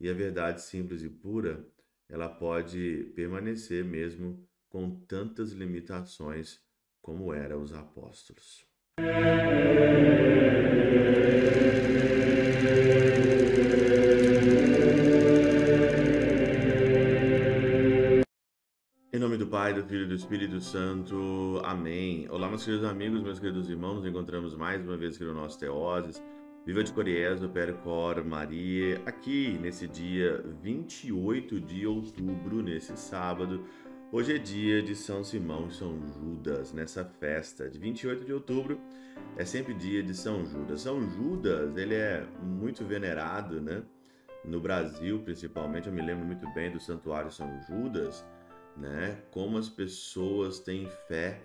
e a verdade simples e pura, ela pode permanecer mesmo com tantas limitações como eram os apóstolos. Em nome do Pai, do Filho e do Espírito Santo. Amém. Olá, meus queridos amigos, meus queridos irmãos. Nos encontramos mais uma vez aqui no nosso Teoses. Viva de Coriés, do Percor Maria, aqui nesse dia 28 de outubro, nesse sábado. Hoje é dia de São Simão e São Judas, nessa festa de 28 de outubro. É sempre dia de São Judas. São Judas, ele é muito venerado, né? No Brasil, principalmente, eu me lembro muito bem do Santuário São Judas, né? Como as pessoas têm fé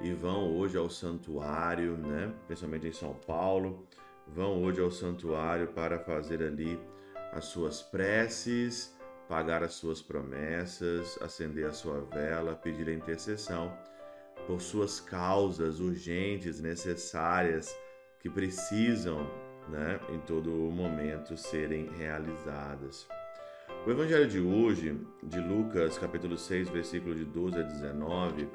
e vão hoje ao santuário, né? Principalmente em São Paulo vão hoje ao santuário para fazer ali as suas preces, pagar as suas promessas, acender a sua vela, pedir a intercessão por suas causas urgentes, necessárias, que precisam, né, em todo momento serem realizadas. O evangelho de hoje, de Lucas, capítulo 6, versículo de 12 a 19,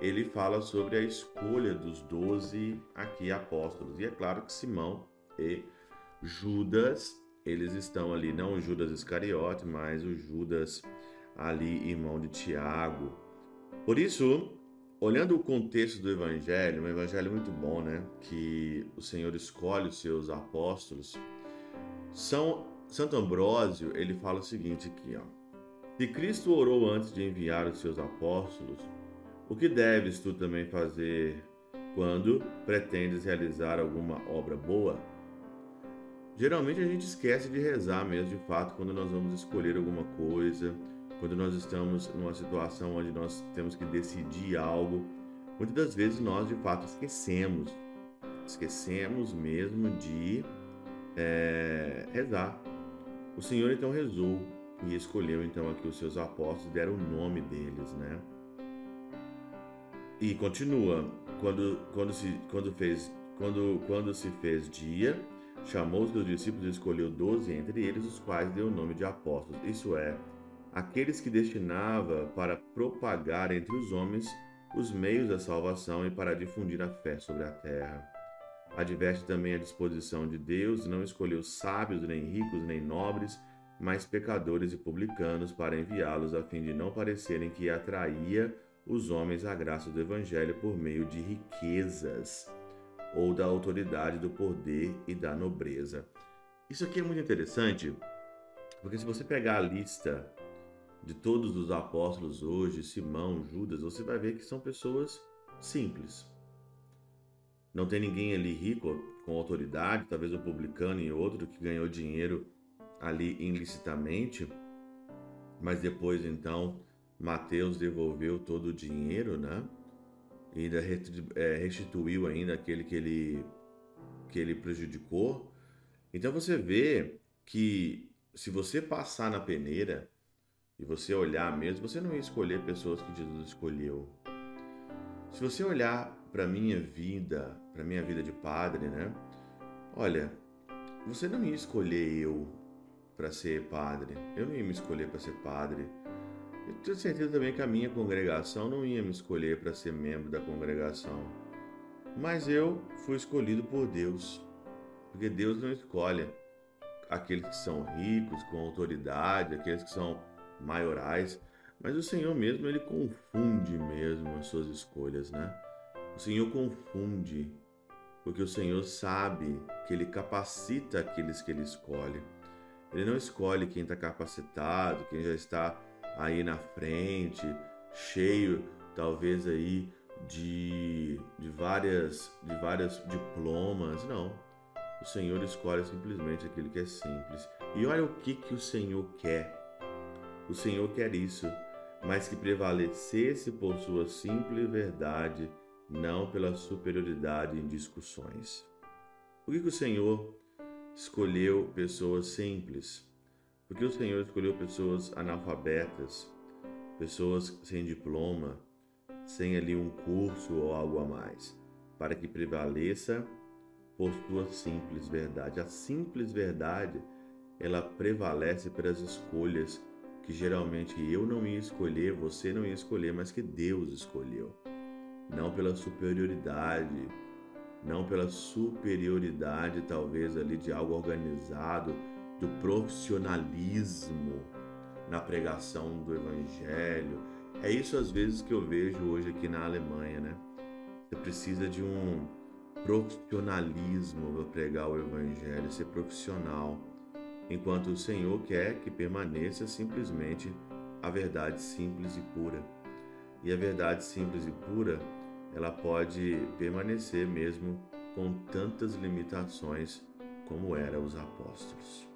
ele fala sobre a escolha dos doze aqui apóstolos. E é claro que Simão e Judas, eles estão ali, não o Judas Iscariote, mas o Judas ali, irmão de Tiago. Por isso, olhando o contexto do evangelho, um evangelho muito bom, né? Que o Senhor escolhe os seus apóstolos. São Santo Ambrósio, ele fala o seguinte aqui, ó. Se Cristo orou antes de enviar os seus apóstolos, o que deves tu também fazer quando pretendes realizar alguma obra boa? Geralmente a gente esquece de rezar mesmo, de fato, quando nós vamos escolher alguma coisa, quando nós estamos numa situação onde nós temos que decidir algo. Muitas das vezes nós, de fato, esquecemos, esquecemos mesmo de é, rezar. O Senhor então rezou e escolheu então aqui os seus apóstolos, deram o nome deles, né? E continua, quando, quando, se, quando, fez, quando, quando se fez dia, chamou os seus discípulos e escolheu doze entre eles, os quais deu o nome de apóstolos, isso é, aqueles que destinava para propagar entre os homens os meios da salvação e para difundir a fé sobre a terra. Adverte também a disposição de Deus, não escolheu sábios, nem ricos, nem nobres, mas pecadores e publicanos para enviá-los a fim de não parecerem que atraía os homens à graça do evangelho por meio de riquezas ou da autoridade, do poder e da nobreza. Isso aqui é muito interessante, porque se você pegar a lista de todos os apóstolos hoje, Simão, Judas, você vai ver que são pessoas simples. Não tem ninguém ali rico com autoridade, talvez um publicano e outro que ganhou dinheiro ali ilicitamente, mas depois então Mateus devolveu todo o dinheiro, né? E ainda é, restituiu ainda aquele que ele, que ele prejudicou. Então você vê que se você passar na peneira e você olhar mesmo, você não ia escolher pessoas que Jesus escolheu. Se você olhar para minha vida, para minha vida de padre, né? Olha, você não ia escolher eu para ser padre. Eu não ia me escolher para ser padre. Eu tenho certeza também que a minha congregação não ia me escolher para ser membro da congregação. Mas eu fui escolhido por Deus. Porque Deus não escolhe aqueles que são ricos, com autoridade, aqueles que são maiorais. Mas o Senhor mesmo, ele confunde mesmo as suas escolhas, né? O Senhor confunde, porque o Senhor sabe que ele capacita aqueles que ele escolhe. Ele não escolhe quem está capacitado, quem já está aí na frente, cheio talvez aí de, de várias de várias diplomas, não. O Senhor escolhe simplesmente aquele que é simples. E olha o que que o Senhor quer. O Senhor quer isso, mas que prevalecesse por sua simples verdade, não pela superioridade em discussões. Por que, que o Senhor escolheu pessoas simples? Porque o Senhor escolheu pessoas analfabetas, pessoas sem diploma, sem ali um curso ou algo a mais, para que prevaleça por sua simples verdade. A simples verdade ela prevalece pelas escolhas que geralmente eu não ia escolher, você não ia escolher, mas que Deus escolheu. Não pela superioridade, não pela superioridade talvez ali de algo organizado, do profissionalismo na pregação do evangelho. É isso às vezes que eu vejo hoje aqui na Alemanha, né? Você precisa de um profissionalismo para pregar o evangelho, ser profissional, enquanto o Senhor quer que permaneça simplesmente a verdade simples e pura. E a verdade simples e pura, ela pode permanecer mesmo com tantas limitações como eram os apóstolos.